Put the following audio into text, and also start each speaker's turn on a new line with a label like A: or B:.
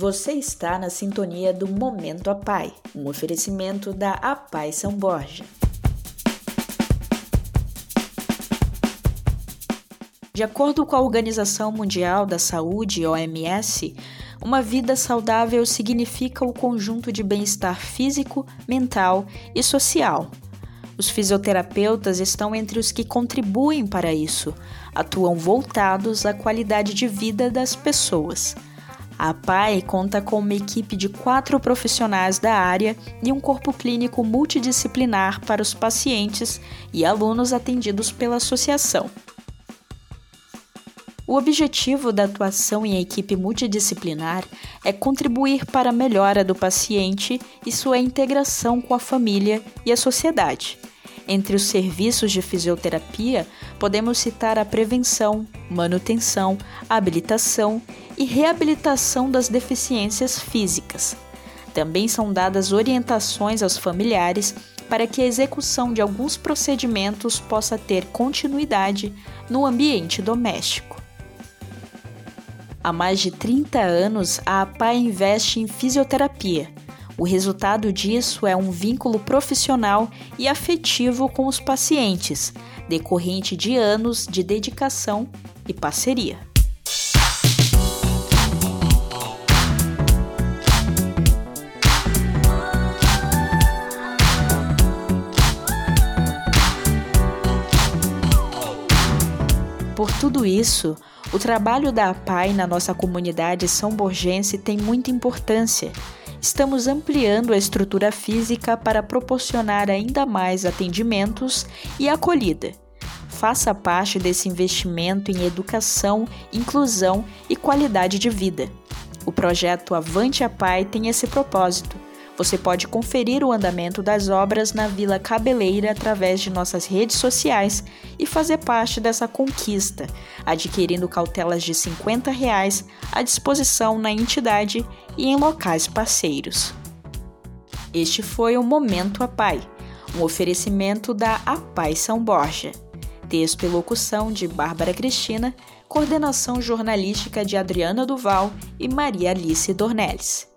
A: Você está na sintonia do Momento Apai, um oferecimento da Apai São Borja. De acordo com a Organização Mundial da Saúde, OMS, uma vida saudável significa o conjunto de bem-estar físico, mental e social. Os fisioterapeutas estão entre os que contribuem para isso, atuam voltados à qualidade de vida das pessoas. A PAI conta com uma equipe de quatro profissionais da área e um corpo clínico multidisciplinar para os pacientes e alunos atendidos pela associação. O objetivo da atuação em equipe multidisciplinar é contribuir para a melhora do paciente e sua integração com a família e a sociedade. Entre os serviços de fisioterapia, podemos citar a prevenção, manutenção, habilitação e reabilitação das deficiências físicas. Também são dadas orientações aos familiares para que a execução de alguns procedimentos possa ter continuidade no ambiente doméstico. Há mais de 30 anos, a APA investe em fisioterapia o resultado disso é um vínculo profissional e afetivo com os pacientes, decorrente de anos de dedicação e parceria. Por tudo isso, o trabalho da APAI na nossa comunidade são borgense tem muita importância estamos ampliando a estrutura física para proporcionar ainda mais atendimentos e acolhida. Faça parte desse investimento em educação, inclusão e qualidade de vida. O projeto Avante a Pai tem esse propósito você pode conferir o andamento das obras na Vila Cabeleira através de nossas redes sociais e fazer parte dessa conquista, adquirindo cautelas de 50 reais à disposição na entidade e em locais parceiros. Este foi o Momento Apai, um oferecimento da Apai São Borja. Texto e locução de Bárbara Cristina, coordenação jornalística de Adriana Duval e Maria Alice Dornelles.